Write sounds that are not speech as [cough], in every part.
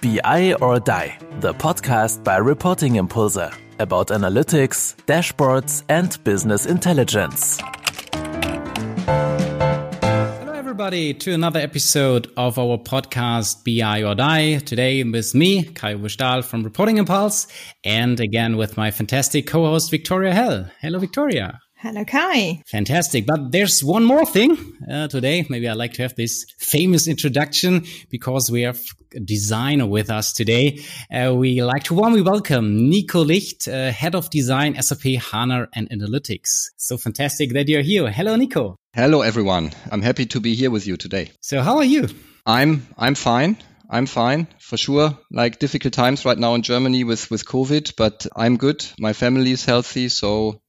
BI or Die, the podcast by Reporting Impulse about analytics, dashboards, and business intelligence. Hello, everybody, to another episode of our podcast BI or Die. Today with me, Kai Stahl from Reporting Impulse, and again with my fantastic co host, Victoria Hell. Hello, Victoria. Hello, Kai. Fantastic. But there's one more thing uh, today. Maybe I like to have this famous introduction because we have a designer with us today. Uh, we like to warmly welcome Nico Licht, uh, head of design, SAP HANA and Analytics. So fantastic that you're here. Hello, Nico. Hello, everyone. I'm happy to be here with you today. So how are you? I'm I'm fine. I'm fine for sure. Like difficult times right now in Germany with with COVID, but I'm good. My family is healthy, so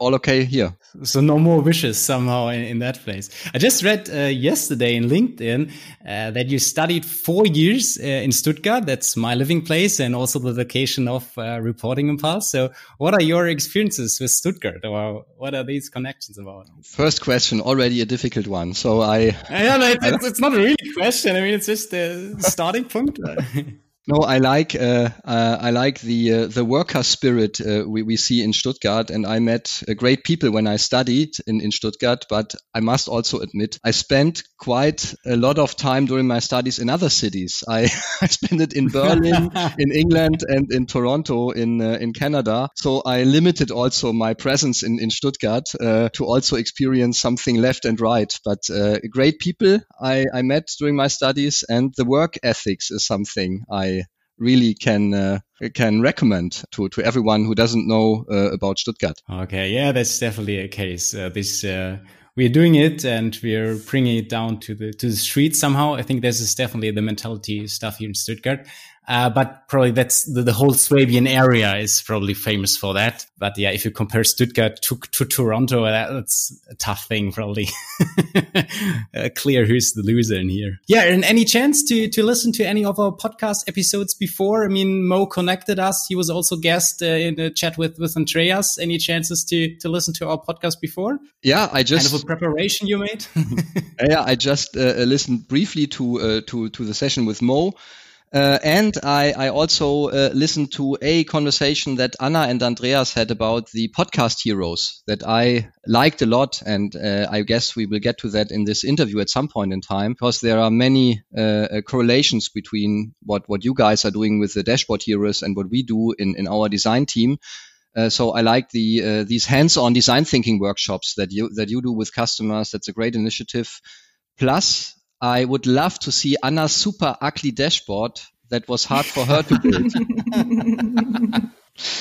all okay here. So no more wishes somehow in, in that place. I just read uh, yesterday in LinkedIn uh, that you studied four years uh, in Stuttgart. That's my living place and also the location of uh, Reporting Impulse. So what are your experiences with Stuttgart or what are these connections about? First question, already a difficult one. So I... yeah, no, [laughs] it's, it's, not a really question. I mean, it's just a starting point. [laughs] No, I like uh, uh, I like the uh, the worker spirit uh, we, we see in Stuttgart, and I met uh, great people when I studied in, in Stuttgart. But I must also admit, I spent quite a lot of time during my studies in other cities. I, [laughs] I spent it in Berlin, [laughs] in England, and in Toronto, in uh, in Canada. So I limited also my presence in in Stuttgart to also experience something left and right. But great people I, I met during my studies, and the work ethics is something I really can uh, can recommend to to everyone who doesn't know uh, about Stuttgart. Okay, yeah, that's definitely a case. Uh, this uh, we're doing it and we're bringing it down to the to the streets somehow. I think this is definitely the mentality stuff here in Stuttgart. Uh, but probably that's the, the, whole Swabian area is probably famous for that. But yeah, if you compare Stuttgart to, to Toronto, that's a tough thing, probably. [laughs] uh, clear who's the loser in here. Yeah. And any chance to, to listen to any of our podcast episodes before? I mean, Mo connected us. He was also guest uh, in a chat with, with Andreas. Any chances to, to listen to our podcast before? Yeah, I just kind of a preparation you made. [laughs] yeah, I just uh, listened briefly to, uh, to, to the session with Mo. Uh, and I, I also uh, listened to a conversation that Anna and Andreas had about the podcast heroes that I liked a lot. And uh, I guess we will get to that in this interview at some point in time because there are many uh, uh, correlations between what, what you guys are doing with the dashboard heroes and what we do in, in our design team. Uh, so I like the uh, these hands-on design thinking workshops that you that you do with customers. That's a great initiative. Plus, I would love to see Anna's super ugly dashboard that was hard for her to build. [laughs]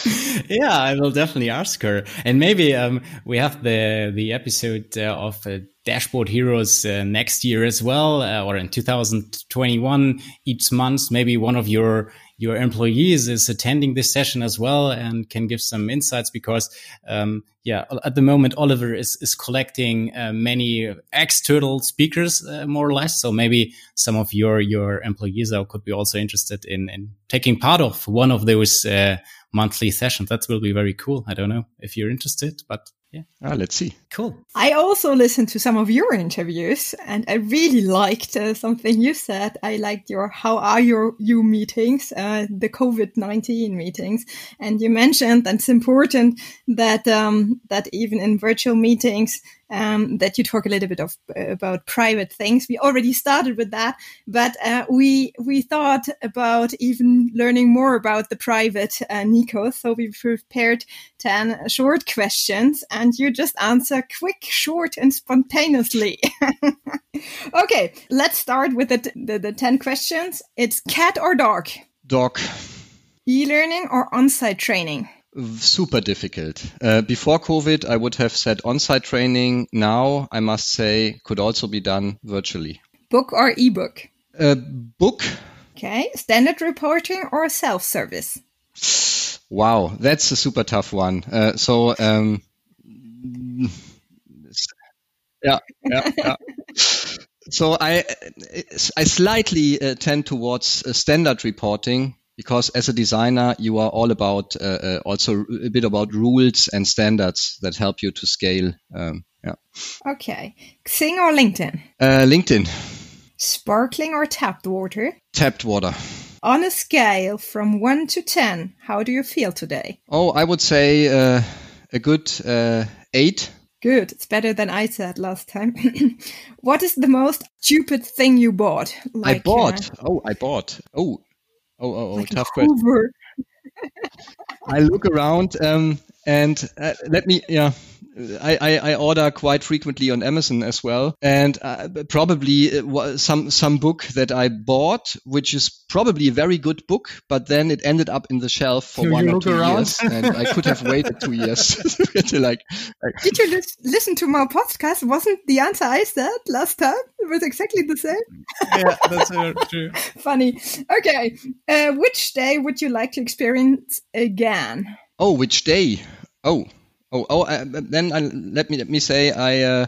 [laughs] yeah, I will definitely ask her, and maybe um, we have the the episode uh, of uh, Dashboard Heroes uh, next year as well, uh, or in 2021 each month. Maybe one of your your employees is attending this session as well and can give some insights because, um, yeah, at the moment, Oliver is, is collecting uh, many external speakers, uh, more or less. So maybe some of your, your employees could be also interested in, in taking part of one of those, uh, monthly sessions. That will be very cool. I don't know if you're interested, but yeah. Ah, let's see. Cool. I also listened to some of your interviews and I really liked uh, something you said. I liked your how are your you meetings, uh, the COVID-19 meetings. And you mentioned that it's important that, um, that even in virtual meetings, um, that you talk a little bit of about private things. We already started with that, but uh, we we thought about even learning more about the private uh, Nico. So we prepared ten short questions, and you just answer quick, short, and spontaneously. [laughs] okay, let's start with the, the the ten questions. It's cat or dog? Dog. E-learning or on-site training? Super difficult. Uh, before COVID, I would have said on-site training. Now, I must say, could also be done virtually. Book or ebook? Uh, book. Okay. Standard reporting or self-service? Wow, that's a super tough one. Uh, so, um, yeah, yeah, yeah. so I, I slightly uh, tend towards uh, standard reporting because as a designer you are all about uh, uh, also a bit about rules and standards that help you to scale um, yeah okay xing or linkedin uh, linkedin sparkling or tapped water tapped water On a scale from 1 to 10, how do you feel today? Oh, I would say uh, a good uh, 8. Good. It's better than I said last time. [laughs] what is the most stupid thing you bought? Like, I bought. Uh, oh, I bought. Oh, oh, oh, oh like tough question. I look around um, and uh, let me, yeah, I, I, I, order quite frequently on Amazon as well, and uh, probably uh, some some book that I bought, which is probably a very good book, but then it ended up in the shelf for you, one or two around? years, and I could have waited two years [laughs] to like, like. Did you listen to my podcast? Wasn't the answer I said last time? It was exactly the same. yeah, that's true. [laughs] Funny. Okay, uh, which day would you like to experience again? Oh, which day? Oh, Oh, oh, uh, then I, let me let me say I uh,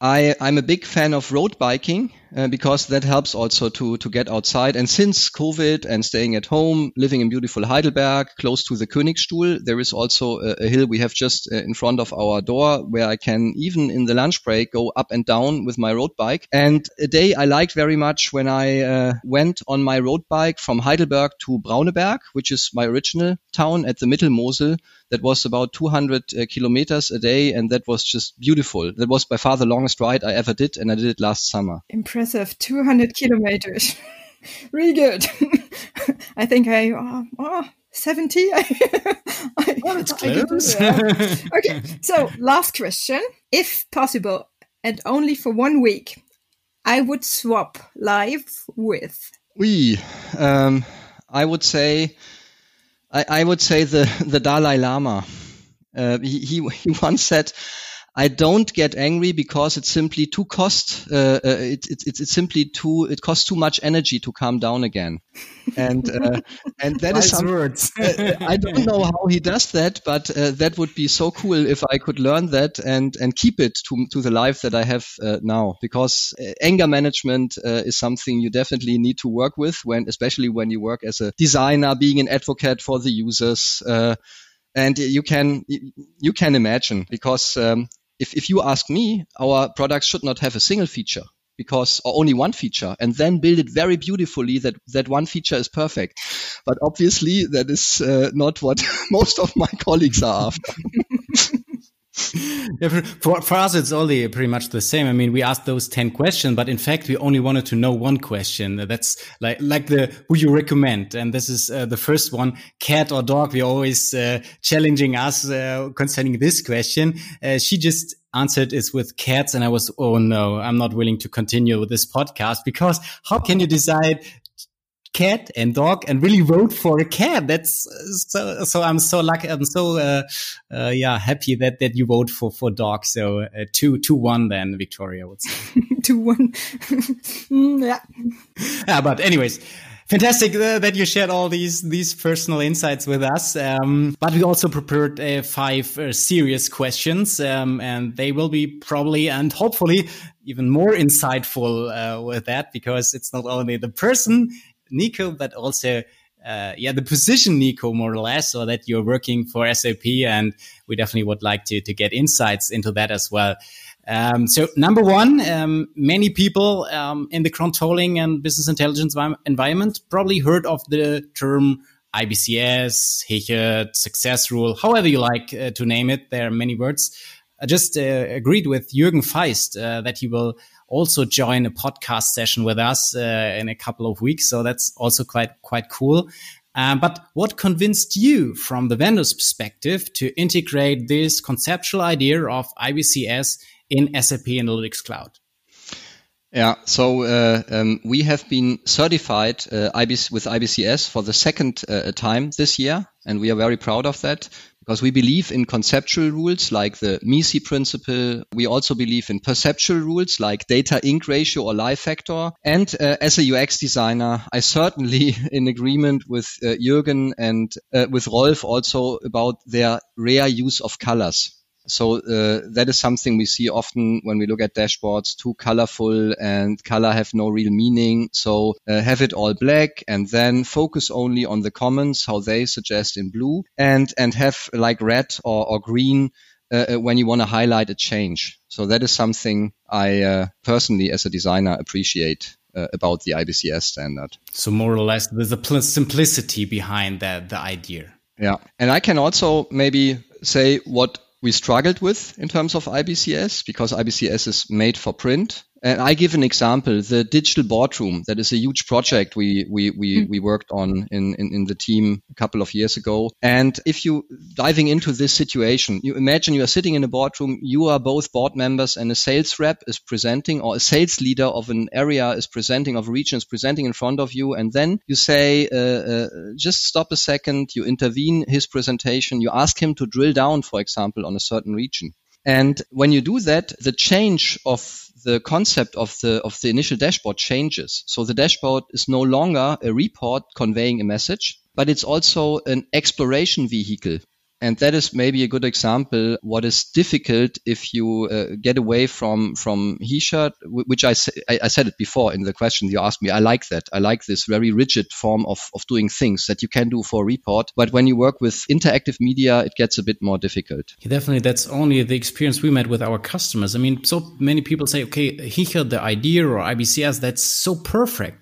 I I'm a big fan of road biking uh, because that helps also to to get outside. And since COVID and staying at home, living in beautiful Heidelberg, close to the Königstuhl, there is also a, a hill we have just uh, in front of our door where I can even in the lunch break go up and down with my road bike. And a day I liked very much when I uh, went on my road bike from Heidelberg to Brauneberg, which is my original town at the Mittelmosel that was about 200 uh, kilometers a day, and that was just beautiful. That was by far the longest ride I ever did, and I did it last summer. Impressive, 200 kilometers. [laughs] really good. [laughs] I think I oh, oh 70. [laughs] I, well, it's close. okay, so last question. If possible, and only for one week, I would swap life with. We, um, I would say I, I would say the, the Dalai Lama. Uh, he, he, he once said, I don't get angry because it's simply too cost. Uh, uh, it, it, it's simply too. It costs too much energy to calm down again, and uh, [laughs] and that is words. [laughs] Uh, I don't know how he does that, but uh, that would be so cool if I could learn that and and keep it to to the life that I have uh, now. Because anger management is something you definitely need to work with when, especially when you work as a designer, being an advocate for the users and you can you can imagine because um, if, if you ask me, our products should not have a single feature because or only one feature and then build it very beautifully that that one feature is perfect. But obviously that is uh, not what [laughs] most of my colleagues are after [laughs] for, for us, it's only pretty much the same. I mean, we asked those 10 questions, but in fact, we only wanted to know one question. That's like, like the, who you recommend. And this is uh, the first one, cat or dog. We're always uh, challenging us uh, concerning this question. Uh, she just answered is with cats. And I was, oh no, I'm not willing to continue with this podcast because how can you decide cat and dog and really vote for a cat. That's so, so I'm so lucky. I'm so, uh, uh, yeah, happy that, that you vote for, for dog. So, uh, two, two, one then Victoria would say. [laughs] two, one. [laughs] mm, yeah. Yeah. But anyways, fantastic uh, that you shared all these these personal insights with us. Um, but we also prepared uh, five uh, serious questions, um, and they will be probably and hopefully even more insightful uh, with that because it's not only the person Nico, but also uh, yeah, the position Nico more or less, or that you're working for SAP, and we definitely would like to to get insights into that as well. Um, so number one, um, many people um, in the controlling and business intelligence environment probably heard of the term IBCS, Hichert, success rule, however you like uh, to name it. There are many words. I just uh, agreed with Jürgen Faisst uh, that he will also join a podcast session with us uh, in a couple of weeks. So that's also quite quite cool. Um, but what convinced you from the vendor's perspective to integrate this conceptual idea of IBCS in SAP Analytics Cloud? Yeah, so uh, um, we have been certified uh, IBC, with IBCS for the second uh, time this year, and we are very proud of that because we believe in conceptual rules like the MECE principle. We also believe in perceptual rules like data ink ratio or lie factor. And uh, as a UX designer, I certainly [laughs] in agreement with uh, Jürgen and uh, with Rolf also about their rare use of colors. So uh, that is something we see often when we look at dashboards, too colorful and color have no real meaning. So uh, have it all black and then focus only on the commons, how they suggest in blue and, and have like red or, or green uh, uh when you want to highlight a change. So that is something I uh, personally as a designer appreciate uh, about the IBCS standard. So more or less, there's a simplicity behind that the idea. Yeah, and I can also maybe say what we struggled with in terms of IBCS because IBCS is made for print. And I give an example, the digital boardroom. That is a huge project we, we, we, mm. we worked on in, in, in, the team a couple of years ago. And if you diving into this situation, you imagine you are sitting in a boardroom, you are both board members and a sales rep is presenting or a sales leader of an area is presenting of a region is presenting in front of you. And then you say, uh, uh, just stop a second. You intervene his presentation. You ask him to drill down, for example, on a certain region. And when you do that, the change of the concept of the of the initial dashboard changes. So the dashboard is no longer a report conveying a message, but it's also an exploration vehicle and that is maybe a good example what is difficult if you uh, get away from from Hichert, which I, I, I said it before in the question you asked me. I like that. I like this very rigid form of, of doing things that you can do for a report. But when you work with interactive media, it gets a bit more difficult. Yeah, definitely. That's only the experience we met with our customers. I mean, so many people say, okay, Hichert, the idea or IBCS, that's so perfect.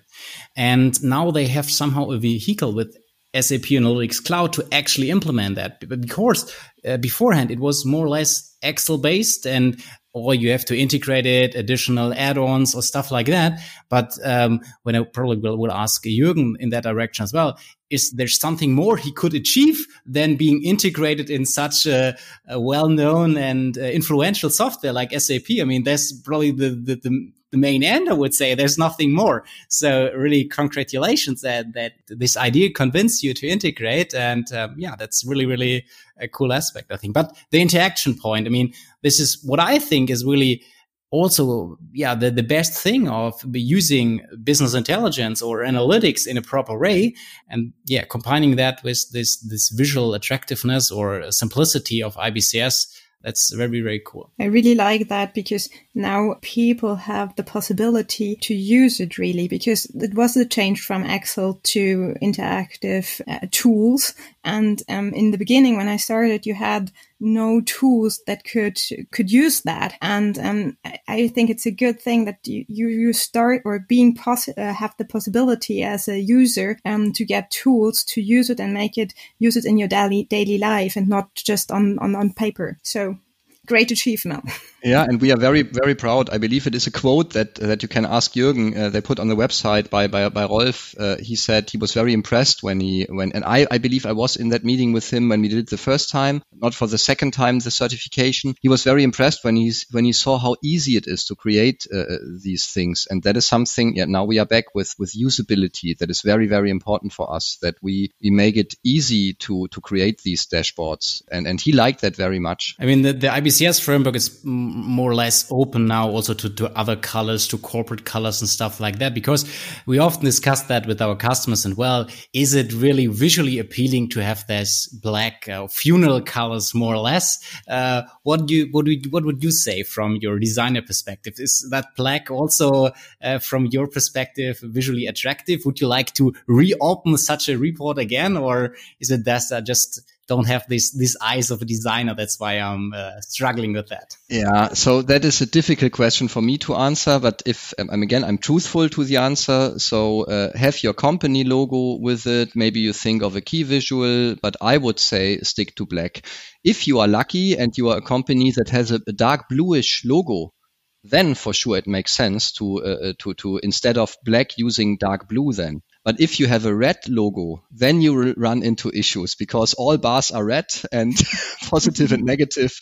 And now they have somehow a vehicle with SAP Analytics Cloud to actually implement that. Because uh, beforehand it was more or less Excel based and or you have to integrate it, additional add-ons or stuff like that. But um, when I probably will, will ask Jürgen in that direction as well, is there something more he could achieve than being integrated in such a, a well-known and uh, influential software like SAP? I mean, that's probably the, the, the the main end, I would say. There's nothing more. So really, congratulations that that this idea convinced you to integrate, and um, yeah, that's really really a cool aspect, I think. But the interaction point, I mean, this is what I think is really also yeah the, the best thing of using business intelligence or analytics in a proper way and yeah combining that with this this visual attractiveness or simplicity of ibcs that's very very cool. I really like that because now people have the possibility to use it really because it was a change from excel to interactive uh, tools. And um, in the beginning when i started you had no tools that could could use that. And um, i think it's a good thing that you you start or being poss- uh, have the possibility as a user um, to get tools to use it and make it use it in your daily daily life and not just on on, on paper. So great achievement. yeah, and we are very, very proud. I believe it is a quote that that you can ask Jürgen. Uh, they put on the website by by, by Rolf. Uh, he said he was very impressed when he when and I I believe I was in that meeting with him when we did it the first time, not for the second time the certification. He was very impressed when he's when he saw how easy it is to create uh, these things, and that is something. Yeah, now we are back with with usability. That is very very important for us. That we we make it easy to to create these dashboards, and and he liked that very much. I mean the the IBC IBCS framework is more or less open now also to, to other colors, to corporate colors and stuff like that, because we often discuss that with our customers. And well, is it really visually appealing to have this black uh, funeral colors more or less? Uh, what do you, what would, what would you say from your designer perspective? Is that black also uh, from your perspective visually attractive? Would you like to reopen such a report again, or is it that uh, just don't have these these eyes of a designer. That's why I'm uh, struggling with that. Yeah, so that is a difficult question for me to answer. But if um, I'm again, I'm truthful to the answer. So uh, have your company logo with it. Maybe you think of a key visual, but I would say stick to black. If you are lucky and you are a company that has a, a dark bluish logo, then for sure it makes sense to uh, uh to to instead of black using dark blue then but if you have a red logo, then you will run into issues because all bars are red and [laughs] positive and negative.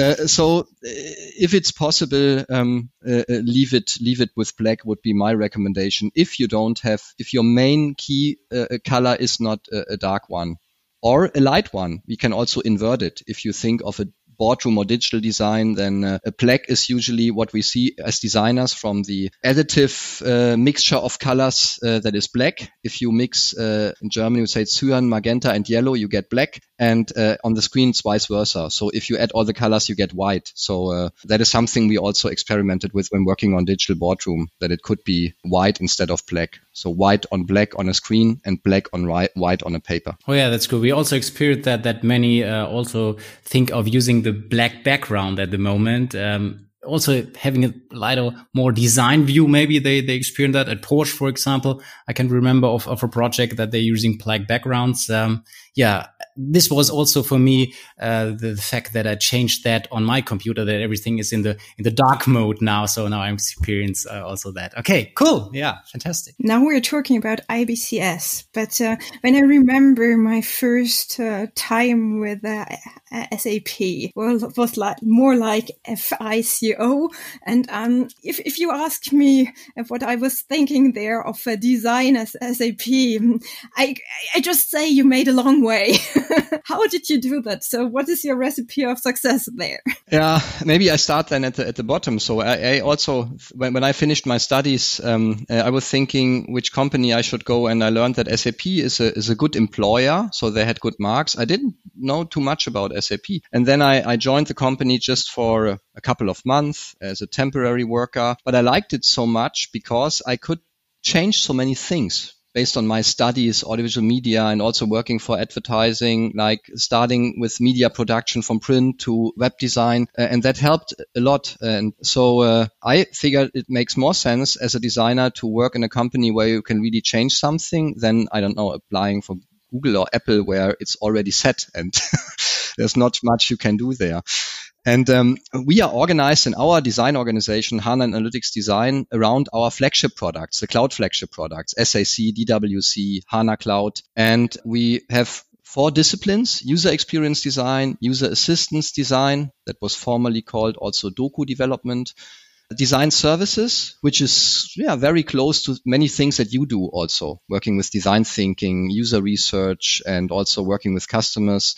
Uh, so uh, if it's possible, um, uh, uh, leave it leave it with black would be my recommendation. If you don't have, if your main key uh, color is not a, a dark one or a light one, we can also invert it. If you think of a boardroom or digital design, then uh, a black is usually what we see as designers from the additive uh, mixture of colors uh, that is black. If you mix uh, in Germany, you say cyan, magenta, and yellow, you get black. And uh, on the screen, it's vice versa. So if you add all the colors, you get white. So uh, that is something we also experimented with when working on digital boardroom, that it could be white instead of black. So white on black on a screen and black on white on a paper. Oh yeah, that's good. We also experienced that that many uh, also think of using the black background at the moment. Um, also having a lighter, more design view. Maybe they, they experience that at Porsche, for example. I can remember of, of a project that they're using black backgrounds. Um, yeah, this was also for me uh, the, the, fact that I changed that on my computer that everything is in the in the dark mode now. So now I'm experiencing uh, also that. Okay, cool. Yeah, fantastic. Now we're talking about IBCS, but uh, when I remember my first uh, time with uh, SAP, well, was like more like FICO. And um, if if you ask me what I was thinking there of a design as SAP, I I just say you made a long way. [laughs] How did you do that? So what is your recipe of success there? Yeah, maybe I start then at the, at the bottom. So I, I also, when, when I finished my studies, um, uh, I was thinking which company I should go. And I learned that SAP is a, is a good employer. So they had good marks. I didn't know too much about SAP. And then I, I joined the company just for a, a couple of months as a temporary worker. But I liked it so much because I could change so many things based on my studies, audiovisual media, and also working for advertising, like starting with media production from print to web design. Uh, and that helped a lot. And so uh, I figured it makes more sense as a designer to work in a company where you can really change something than, I don't know, applying for Google or Apple where it's already set and [laughs] there's not much you can do there. And um, we are organized in our design organization, HANA Analytics Design, around our flagship products, the cloud flagship products, SAC, DWC, HANA Cloud. And we have four disciplines, user experience design, user assistance design, that was formerly called also Doku development, design services, which is yeah very close to many things that you do also, working with design thinking, user research, and also working with customers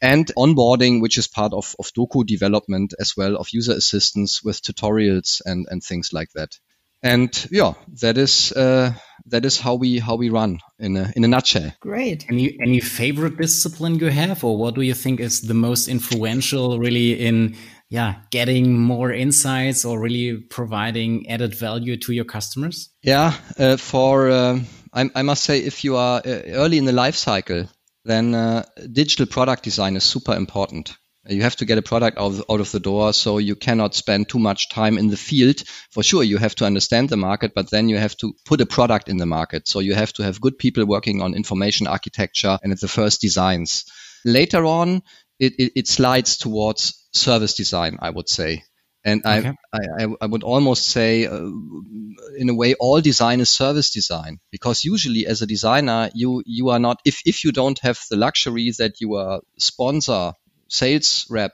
and onboarding, which is part of, of Doku development as well of user assistance with tutorials and, and things like that. And yeah, that is uh, that is how we how we run in a in a nutshell. Great. Any any favorite discipline you have, or what do you think is the most influential, really, in yeah getting more insights or really providing added value to your customers? Yeah, uh, for um, I, I, must say, if you are uh, early in the life cycle, then uh, digital product design is super important. You have to get a product out of, out of the door, so you cannot spend too much time in the field. For sure, you have to understand the market, but then you have to put a product in the market. So you have to have good people working on information architecture and at the first designs. Later on, it, it, it slides towards service design, I would say. And okay. I, I, I would almost say, uh, in a way, all design is service design because usually as a designer, you, you are not, if, if you don't have the luxury that you are sponsor, sales rep,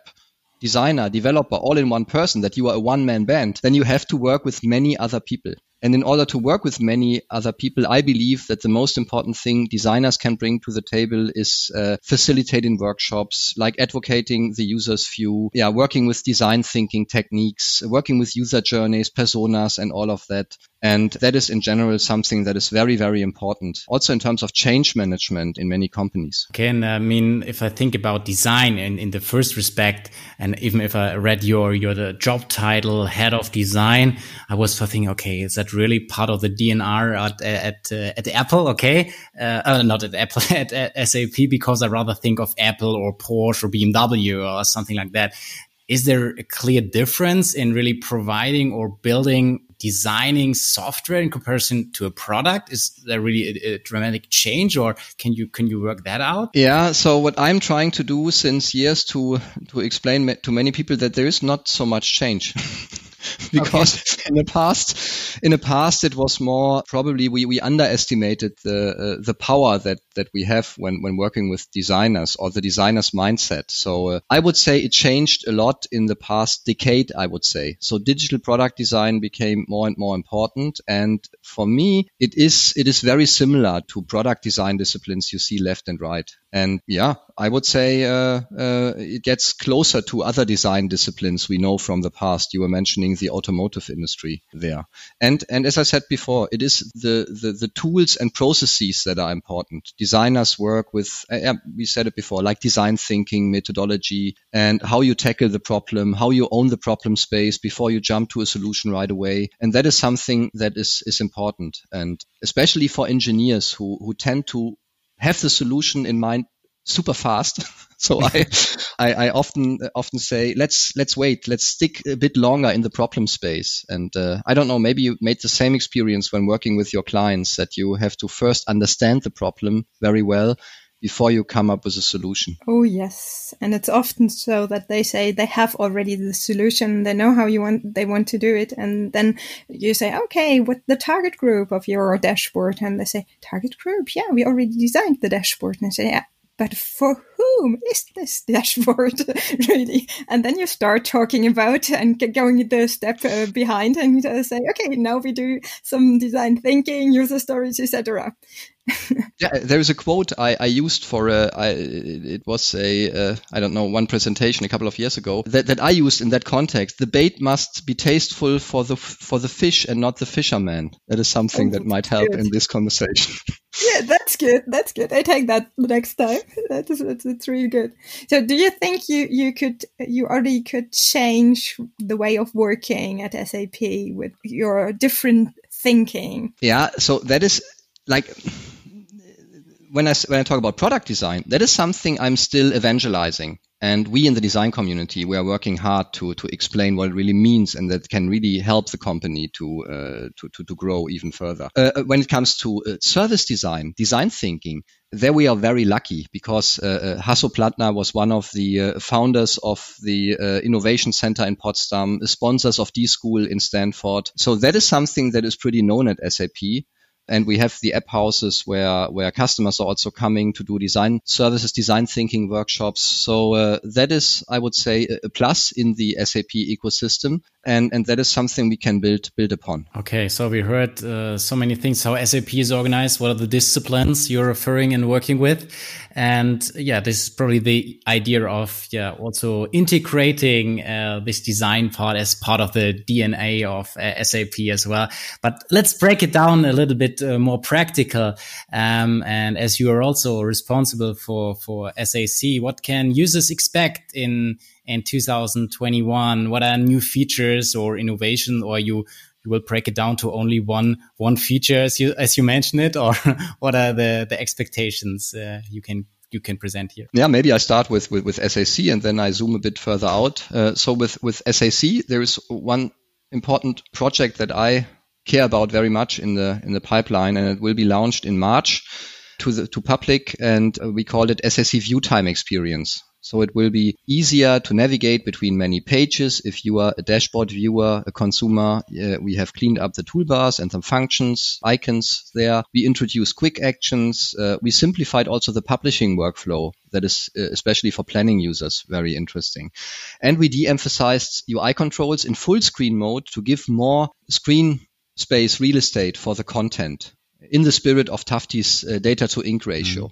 designer, developer, all in one person, that you are a one man band, then you have to work with many other people. And in order to work with many other people, I believe that the most important thing designers can bring to the table is uh, facilitating workshops, like advocating the user's view, yeah, working with design thinking techniques, working with user journeys, personas, and all of that. And that is in general something that is very, very important. Also in terms of change management in many companies. Okay. And I mean, if I think about design in, in the first respect, and even if I read your, your the job title, head of design, I was thinking, okay, is that really part of the DNR at, at, uh, at Apple? Okay. Uh, uh, not at Apple, [laughs] at, at SAP, because I rather think of Apple or Porsche or BMW or something like that is there a clear difference in really providing or building designing software in comparison to a product? Is there really a, a, dramatic change, or can you can you work that out? Yeah. So what I'm trying to do since years to to explain to many people that there is not so much change. [laughs] [laughs] because okay. in the past, in the past, it was more probably we, we underestimated the uh, the power that that we have when when working with designers or the designer's mindset. So uh, I would say it changed a lot in the past decade. I would say so. Digital product design became more and more important, and for me, it is it is very similar to product design disciplines you see left and right. And yeah, I would say uh, uh, it gets closer to other design disciplines we know from the past. You were mentioning the automotive industry there, and and as I said before, it is the the, the tools and processes that are important. Designers work with, uh, we said it before, like design thinking methodology and how you tackle the problem, how you own the problem space before you jump to a solution right away, and that is something that is is important, and especially for engineers who who tend to have the solution in mind super fast. [laughs] so I, [laughs] I, I, often often say let's let's wait, let's stick a bit longer in the problem space. And uh, I don't know, maybe you made the same experience when working with your clients that you have to first understand the problem very well before you come up with a solution. Oh yes, and it's often so that they say they have already the solution, they know how you want they want to do it, and then you say, okay, what the target group of your dashboard, and they say target group, yeah, we already designed the dashboard, and I say, yeah, but for whom is this dashboard [laughs] really? And then you start talking about and going the step uh, behind and uh, say, okay, now we do some design thinking, user stories, etc. [laughs] yeah, there is a quote I, I used for a, I, it was a uh, I don't know one presentation a couple of years ago that, that I used in that context. The bait must be tasteful for the for the fish and not the fisherman. That is something oh, that might help good. in this conversation. [laughs] yeah, that's good. That's good. I take that next time. That is it's, it's really good. So, do you think you you could you already could change the way of working at SAP with your different thinking? Yeah. So that is like when I when I talk about product design, that is something I'm still evangelizing. And we in the design community, we are working hard to to explain what it really means, and that can really help the company to uh, to, to, to grow even further. Uh, uh when it comes to uh, service design, design thinking, there we are very lucky because uh, uh Hasso Plattner was one of the founders of the Innovation Center in Potsdam, sponsors of D School in Stanford. So that is something that is pretty known at SAP and we have the app houses where where customers are also coming to do design services design thinking workshops. So uh, that is i would say a plus in the sap ecosystem and and that is something we can build build upon. Okay so we heard uh, so many things how sap is organized what are the disciplines you're referring and working with and yeah this is probably the idea of yeah also integrating uh, this design part as part of the dna of uh, sap as well. But let's break it down a little bit uh, more practical. Um, and as you are also responsible for for sac what can users expect in in 2021 what are new features or innovation or you you will break it down to only one one feature as you as you mentioned it or [laughs] what are the the expectations uh, you can you can present here? Yeah maybe i start with with, with sac and then i zoom a bit further out. Uh, so with with sac there is one important project that i care about very much in the in the pipeline and it will be launched in march to the to public and uh, we call it SAC view time experience so it will be easier to navigate between many pages. If you are a dashboard viewer, a consumer, uh, we have cleaned up the toolbars and some functions, icons there. We introduced quick actions. Uh, we simplified also the publishing workflow. That is uh, especially for planning users very interesting. And we de-emphasized UI controls in full screen mode to give more screen space real estate for the content in the spirit of Tufte's uh, data to ink ratio.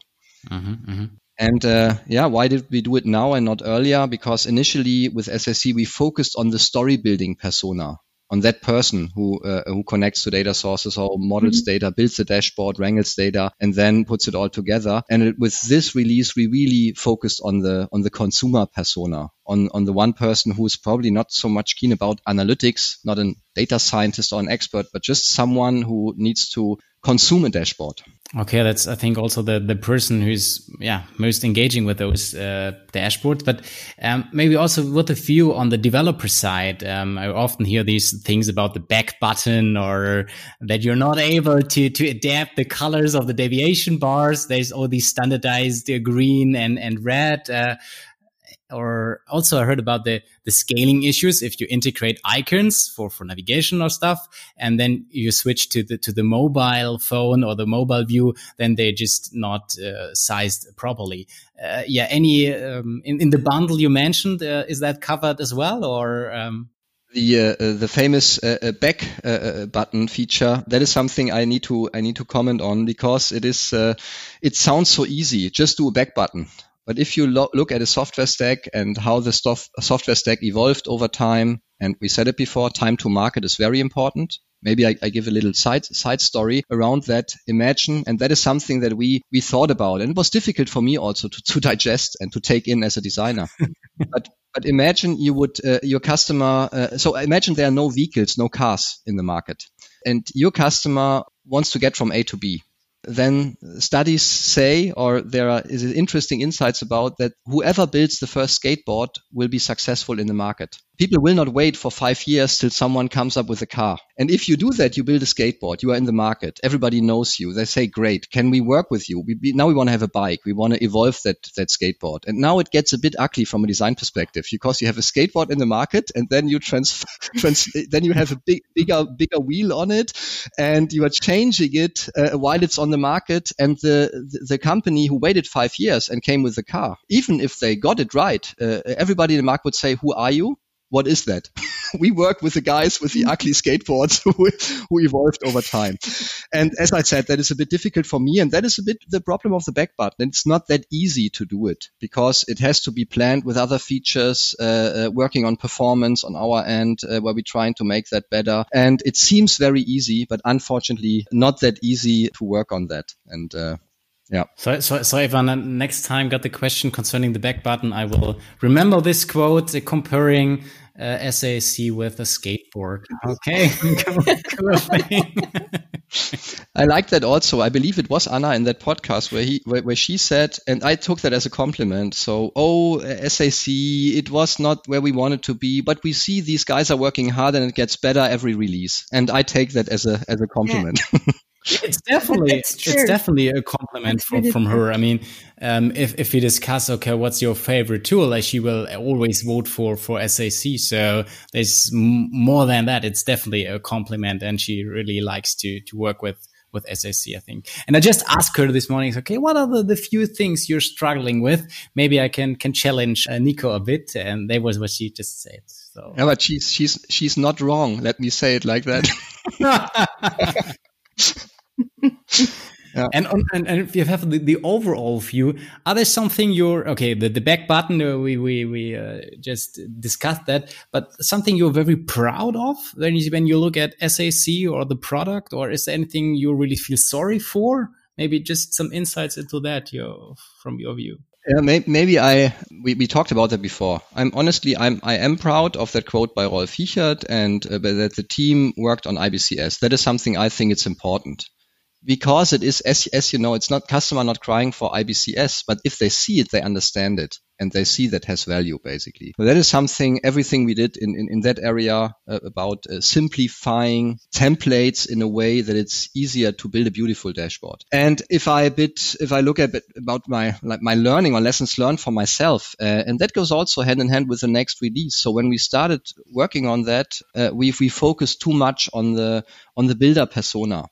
Mm-hmm, mm-hmm. And uh, yeah, why did we do it now and not earlier? Because initially with SAC, we focused on the story building persona, on that person who uh, who connects to data sources or models mm-hmm. data, builds a dashboard, wrangles data, and then puts it all together. And it, with this release, we really focused on the on the consumer persona, on on the one person who is probably not so much keen about analytics, not a data scientist or an expert, but just someone who needs to consume a dashboard. Okay, that's I think also the the person who's yeah most engaging with those uh, dashboards, but um, maybe also with a view on the developer side. Um, I often hear these things about the back button or that you're not able to to adapt the colors of the deviation bars. There's all these standardized uh, green and and red. Uh, or also I heard about the the scaling issues if you integrate icons for for navigation or stuff, and then you switch to the to the mobile phone or the mobile view, then they're just not uh, sized properly. Uh, yeah, any um, in in the bundle you mentioned uh, is that covered as well, or? Um the uh, uh, the famous uh, uh back uh, uh, button feature that is something I need to I need to comment on because it is it sounds so easy just do a back button but if you lo- look at a software stack and how the stof- software stack evolved over time, and we said it before, time to market is very important. Maybe I, I, give a little side side story around that. Imagine, and that is something that we we thought about, and it was difficult for me also to, to digest and to take in as a designer. [laughs] but but imagine you would uh, your customer. Uh, so imagine there are no vehicles, no cars in the market, and your customer wants to get from A to B then studies say, or there are, interesting insights about that whoever builds the first skateboard will be successful in the market. People will not wait for five years till someone comes up with a car. And if you do that, you build a skateboard, you are in the market, everybody knows you. They say, great, can we work with you? We, now we want to have a bike. We want to evolve that, that skateboard. And now it gets a bit ugly from a design perspective because you have a skateboard in the market and then you trans, [laughs] trans then you have a big, bigger, bigger wheel on it and you are changing it uh, while it's on the market. And the, the, the, company who waited five years and came with the car, even if they got it right, uh, everybody in the market would say, who are you? What is that? [laughs] we work with the guys with the ugly skateboards [laughs] who, evolved over time. And as I said, that is a bit difficult for me. And that is a bit the problem of the back button. It's not that easy to do it because it has to be planned with other features, uh, uh, working on performance on our end, uh, where we're trying to make that better. And it seems very easy, but unfortunately not that easy to work on that. And, uh, yeah. So, so, so Ivan, next time got the question concerning the back button, I will remember this quote uh, comparing uh, SAC with a skateboard. Okay. [laughs] [laughs] I like that also. I believe it was Anna in that podcast where he where, where, she said, and I took that as a compliment. So, oh, SAC, it was not where we wanted to be, but we see these guys are working hard and it gets better every release. And I take that as a as a compliment. Yeah. [laughs] it's definitely it's, it's, definitely a compliment from, really from her. I mean, um, if if we discuss, okay, what's your favorite tool? Like she will always vote for for SAC. So there's more than that. It's definitely a compliment, and she really likes to to work with with SAC, I think. And I just asked her this morning, okay, what are the, the few things you're struggling with? Maybe I can can challenge uh, Nico a bit, and that was what she just said. So yeah, but she's she's she's not wrong. Let me say it like that. [laughs] [laughs] [laughs] [laughs] Yeah. And, and and if you have the, the overall view, are there something you're okay? The, the back button uh, we we we uh, just discussed that, but something you're very proud of when you when you look at SAC or the product, or is there anything you really feel sorry for? Maybe just some insights into that, you from your view. Yeah, maybe, maybe I we, we talked about that before. I'm honestly I'm I am proud of that quote by Rolf Hichert and uh, that the team worked on IBCS. That is something I think it's important because it is, as, as you know, it's not customer not crying for IBCS, but if they see it, they understand it and they see that has value basically. So that is something, everything we did in, in, in that area uh, about uh, simplifying templates in a way that it's easier to build a beautiful dashboard. And if I a bit, if I look at about my, like my learning or lessons learned for myself, uh, and that goes also hand in hand with the next release. So when we started working on that, uh, we, we focused too much on the, on the builder persona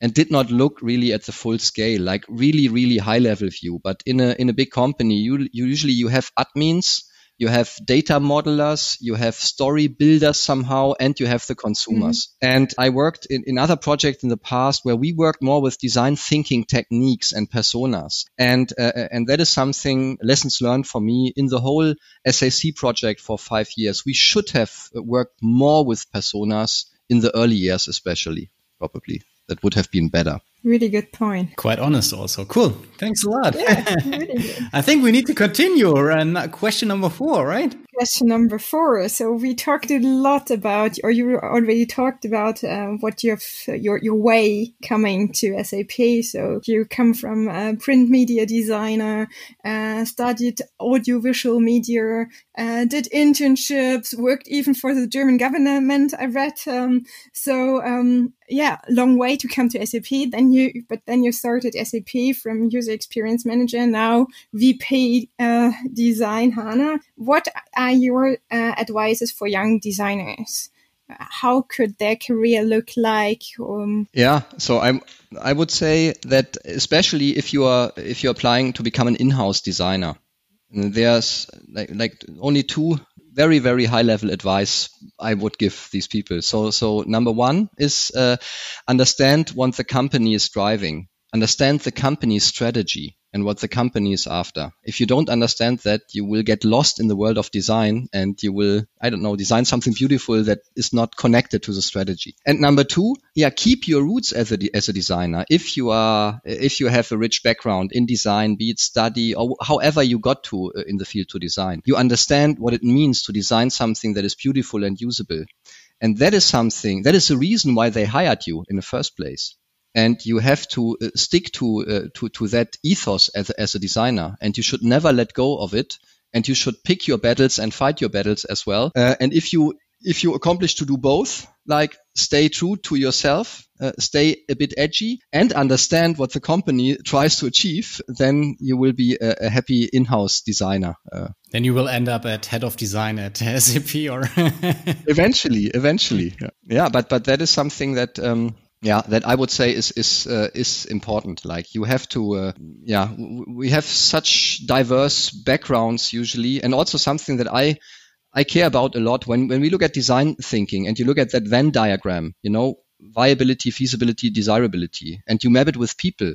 and did not look really at the full scale, like really, really high level view. But in a in a big company, you, you usually you have admins, you have data modelers, you have story builders somehow, and you have the consumers. Mm-hmm. And I worked in, in other projects in the past where we worked more with design thinking techniques and personas. And, uh, uh and that is something lessons learned for me in the whole SAC project for five years. We should have worked more with personas in the early years, especially, probably that would have been better. Really good point. Quite honest, also. Cool. Thanks a lot. Yeah, [laughs] really I think we need to continue. And question number four, right? Question number four. So we talked a lot about, or you already talked about uh, what you have, your your way coming to SAP. So you come from a print media designer, uh, studied audiovisual media, uh, did internships, worked even for the German government. I read. Um, so um, yeah, long way to come to SAP. Then you, but then you started SAP from user experience manager, now VP uh, design HANA. What are your uh, advices for young designers? How could their career look like? Um, yeah, so I'm. I would say that especially if you are if you're applying to become an in-house designer, there's like, like only two very very high level advice I would give these people. So so number one is uh, understand what the company is driving, understand the company's strategy and what the company is after. If you don't understand that, you will get lost in the world of design and you will, I don't know, design something beautiful that is not connected to the strategy. And number two, yeah, keep your roots as a, as a designer. If you are, if you have a rich background in design, be it study or however you got to uh, in the field to design, you understand what it means to design something that is beautiful and usable. And that is something, that is the reason why they hired you in the first place and you have to uh, stick to, uh, to to that ethos as, as a designer. And you should never let go of it. And you should pick your battles and fight your battles as well. Uh, and if you if you accomplish to do both like stay true to yourself uh, stay a bit edgy and understand what the company tries to achieve then you will be a, a happy in-house designer uh, then you will end up at head of design at [laughs] sap or eventually eventually. Yeah. yeah but but that is something that um, yeah that i would say is is uh, is important. Like you have to uh, yeah we have such diverse backgrounds usually and also something that i i care about a lot when when we look at design thinking and you look at that venn diagram you know viability feasibility desirability and you map it with people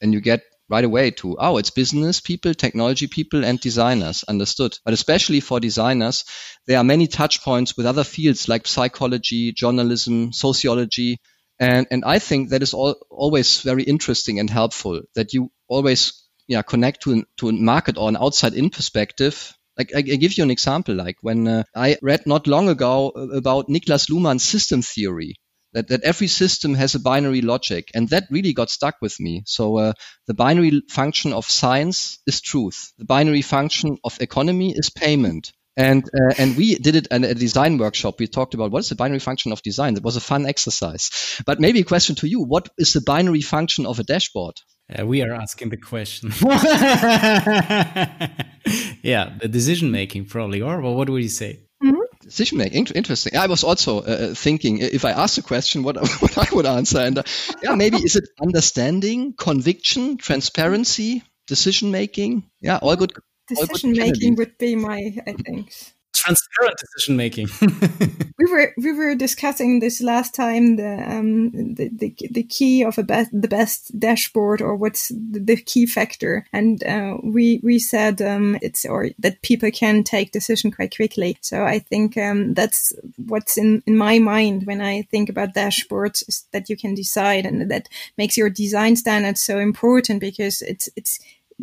and you get right away to oh it's business people technology people and designers. Understood. But especially for designers there are many touch points with other fields like psychology journalism sociology and, and I think that is all, always very interesting and helpful that you always yeah, connect to, to a market or an outside in perspective. Like I, I give you an example, like when uh, I read not long ago about Niklas Luhmann's system theory, that, that every system has a binary logic. And that really got stuck with me. So uh, the binary function of science is truth. The binary function of economy is payment. And uh, and we did it at a design workshop. We talked about what is the binary function of design. It was a fun exercise. But maybe a question to you: What is the binary function of a dashboard? Uh, we are asking the question. [laughs] [laughs] yeah, the decision making probably, or well, what would you say? Mm-hmm. Decision making, interesting. I was also uh, uh thinking if I ask a question, what [laughs] what I would answer, and uh, yeah, maybe is it understanding, conviction, transparency, decision making? Yeah, all good decision making would be my, I think. Transparent decision making. [laughs] we were we were discussing this last time the um the the, the key of a best the best dashboard or what's the, the key factor and uh, we we said um it's or that people can take decision quite quickly so I think um that's what's in in my mind when I think about dashboards is that you can decide and that makes your design standards so important because it's it's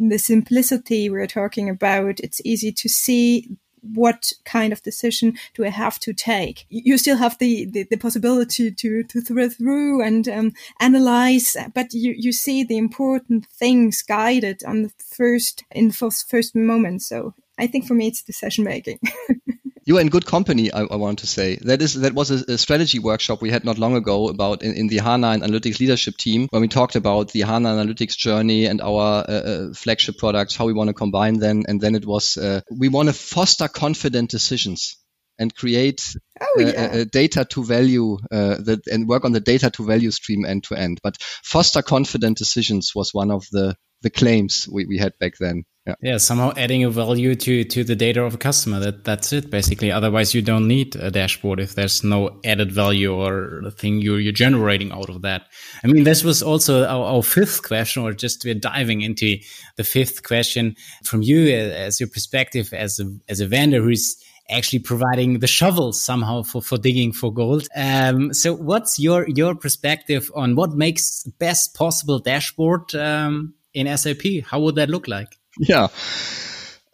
the simplicity we're talking about, it's easy to see what kind of decision do I have to take? You still have the, the, the possibility to, to thread through and um, analyze, but you, you see the important things guided on the first, in first, first moment. So I think for me, it's decision making. [laughs] you are in good company. I, I, want to say that is that was a, a, strategy workshop we had not long ago about in, in, the HANA and Analytics leadership team when we talked about the HANA Analytics journey and our uh, uh, flagship products, how we want to combine them, and then it was uh, we want to foster confident decisions and create oh, yeah. data to value uh, that and work on the data to value stream end to end. But foster confident decisions was one of the the claims we, we had back then. Yeah. yeah, somehow adding a value to to the data of a customer. That that's it basically. Otherwise, you don't need a dashboard if there's no added value or thing you're you're generating out of that. I mean, this was also our, our fifth question, or just we're diving into the fifth question from you as your perspective as a as a vendor who's actually providing the shovel somehow for, for digging for gold. Um, so what's your, your perspective on what makes best possible dashboard, um, in SAP? How would that look like? Yeah.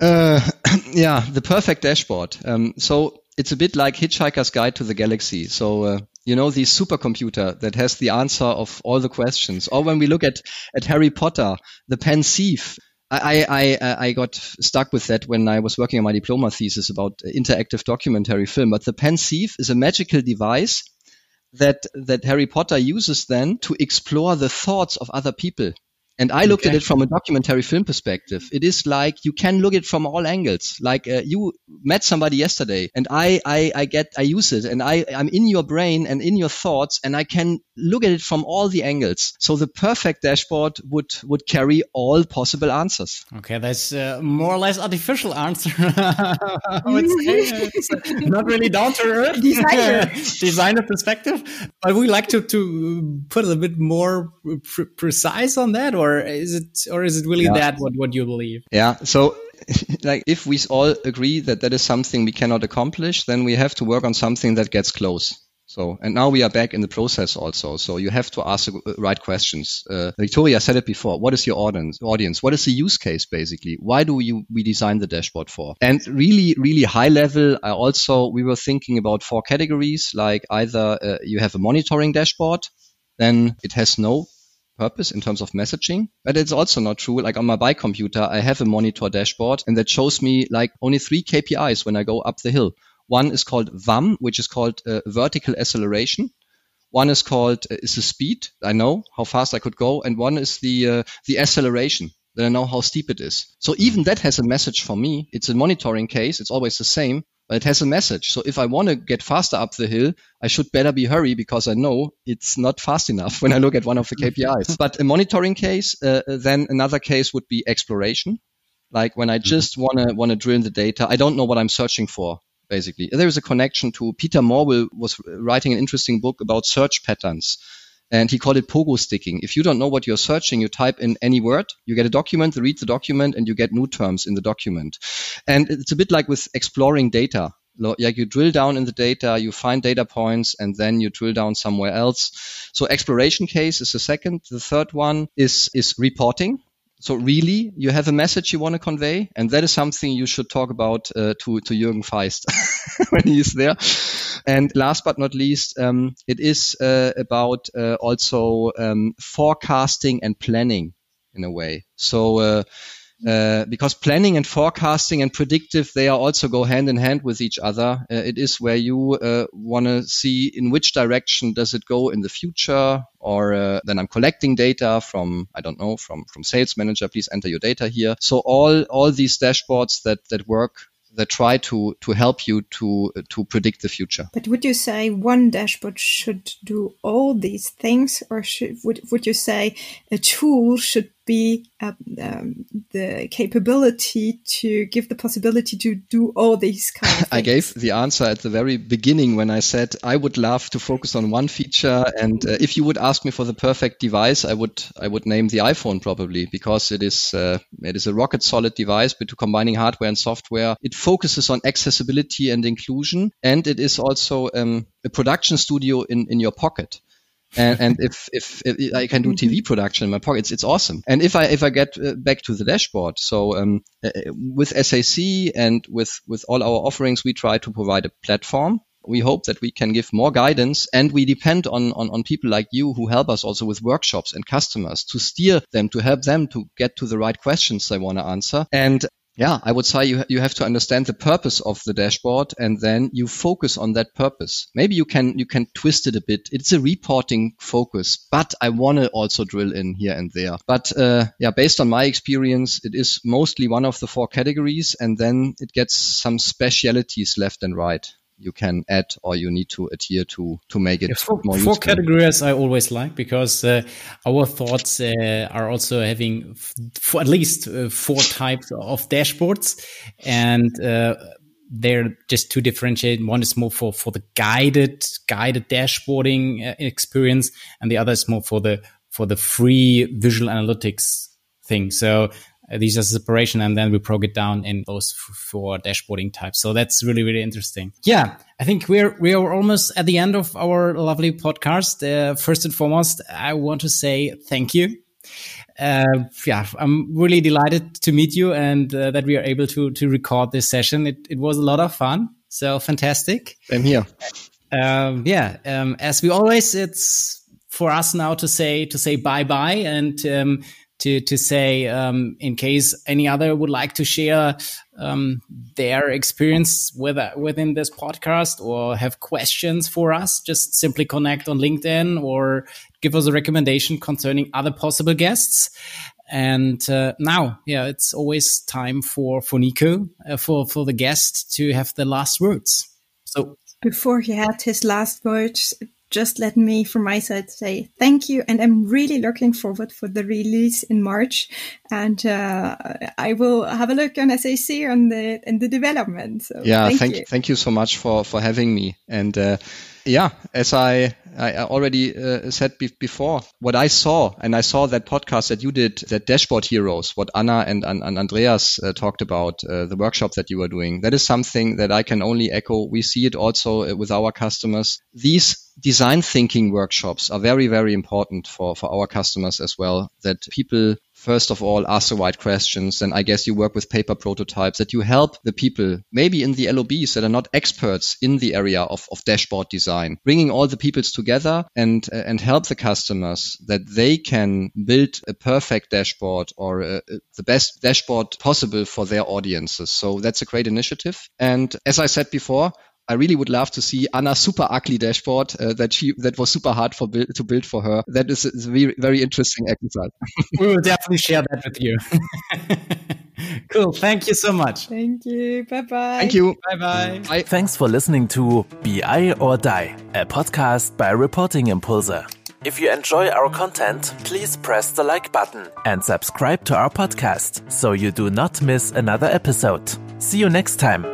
Uh, [clears throat] yeah, the perfect dashboard. Um, so it's a bit like Hitchhiker's Guide to the Galaxy. So, uh, you know, the supercomputer that has the answer of all the questions. Or when we look at, at Harry Potter, the Pensieve. I, I, I got stuck with that when I was working on my diploma thesis about interactive documentary film. But the Pensieve is a magical device that, that Harry Potter uses then to explore the thoughts of other people. And I looked okay. at it from a documentary film perspective. It is like you can look at it from all angles. Like uh, you met somebody yesterday, and I, I, I get, I use it, and I, I'm in your brain and in your thoughts, and I can look at it from all the angles. So the perfect dashboard would would carry all possible answers. Okay, that's uh, more or less artificial answer. [laughs] I would say it's not really down to earth designer [laughs] designer perspective, but we like to to put a bit more pr precise on that, or or is it or is it really yeah. that what what you believe? Yeah. So [laughs] like if we all agree that that is something we cannot accomplish, then we have to work on something that gets close. So, and now we are back in the process also. So you have to ask the right questions. Uh, Victoria said it before. What is your audience? Audience? What is the use case basically? Why do you we design the dashboard for? And really, really high level. I also we were thinking about four categories. Like either uh, you have a monitoring dashboard, then it has no purpose in terms of messaging, but it's also not true. Like on my bike computer, I have a monitor dashboard and that shows me like only three KPIs when I go up the hill. One is called VAM, which is called uh, vertical acceleration. One is called uh, is the speed. I know how fast I could go, and one is the uh, the acceleration. Then I know how steep it is. So even that has a message for me. It's a monitoring case. It's always the same, but it has a message. So if I want to get faster up the hill, I should better be hurry because I know it's not fast enough [laughs] when I look at one of the KPIs. [laughs] but a monitoring case, uh, then another case would be exploration. Like when I mm-hmm. just want to want to drill in the data, I don't know what I'm searching for basically. There is a connection to Peter Morville was writing an interesting book about search patterns. And he called it pogo sticking. If you don't know what you're searching, you type in any word, you get a document, read the document, and you get new terms in the document. And it's a bit like with exploring data. Like you drill down in the data, you find data points, and then you drill down somewhere else. So exploration case is the second. The third one is is reporting. So really, you have a message you want to convey, and that is something you should talk about uh, to to Jürgen Faisst [laughs] when he is there. And last but not least, um, it is uh, about uh, also um, forecasting and planning in a way. So uh, uh, because planning and forecasting and predictive they are also go hand in hand with each other uh, it is where you uh, want to see in which direction does it go in the future or uh, then i'm collecting data from i don't know from from sales manager please enter your data here so all all these dashboards that that work that try to to help you to to predict the future. But would you say one dashboard should do all these things, or should would would you say a tool should be uh, um, the capability to give the possibility to do all these kinds of [laughs] I gave the answer at the very beginning when I said I would love to focus on one feature and uh, if you would ask me for the perfect device I would I would name the iPhone probably because it is uh, it is a rocket solid device but to combining hardware and software it focuses on accessibility and inclusion and it is also um, a production studio in in your pocket and, and if, if, if I can do TV mm-hmm. production in my pocket, it's, it's awesome. And if I if I get uh, back to the dashboard, so um, uh, with SAC and with with all our offerings, we try to provide a platform. We hope that we can give more guidance, and we depend on, on on people like you who help us also with workshops and customers to steer them to help them to get to the right questions they want to answer. And yeah, I would say you, you have to understand the purpose of the dashboard and then you focus on that purpose. Maybe you can, you can twist it a bit. It's a reporting focus, but I want to also drill in here and there. But, uh, yeah, based on my experience, it is mostly one of the four categories and then it gets some specialities left and right you can add or you need to adhere to to make it yeah, four, more four categories I always like because uh, our thoughts uh, are also having for at least uh, four types of dashboards and uh, they're just to differentiate. One is more for for the guided guided dashboarding uh, experience, and the other is more for the for the free visual analytics thing. So these are separation and then we broke it down in those four dashboarding types. So that's really really interesting. Yeah i think we're we are almost at the end of our lovely podcast. Uh, first and foremost i want to say thank you. Uh, yeah i'm really delighted to meet you and uh, that we are able to to record this session. It, it was a lot of fun. So fantastic. I'm here. Um, yeah um, as we always it's for us now to say to say bye bye and um, to to say um, in case any other would like to share um, their experience with within this podcast or have questions for us, just simply connect on LinkedIn or give us a recommendation concerning other possible guests. And uh, now, yeah, it's always time for for Nico uh, for for the guest to have the last words. So before he had his last words, just let me from my side say thank you. And i'm really looking forward for the release in march. And uh, i will have a look on sac on the and the development. So yeah thank, thank you. Thank you so much for for having me. And uh, yeah, as I, I already uh, said be before, what I saw, and I saw that podcast that you did, that Dashboard Heroes, what Anna and, and, and Andreas uh, talked about, uh, the workshop that you were doing, that is something that I can only echo. We see it also uh, with our customers. These design thinking workshops are very, very important for, for our customers as well, that people first of all ask the right questions. And I guess you work with paper prototypes that you help the people, maybe in the LOBs that are not experts in the area of, of dashboard design, bringing all the peoples together and uh, and help the customers that they can build a perfect dashboard or uh, the best dashboard possible for their audiences. So that's a great initiative. And as I said before, I really would love to see Anna's super ugly dashboard uh, that she that was super hard for build, to build for her. That is, is a very very interesting exercise. [laughs] we will definitely share that with you. [laughs] cool. Thank you so much. Thank you. Bye bye. Thank you. Bye bye. Thanks for listening to BI or Die, a podcast by Reporting Impulse. If you enjoy our content, please press the like button and subscribe to our podcast so you do not miss another episode. See you next time.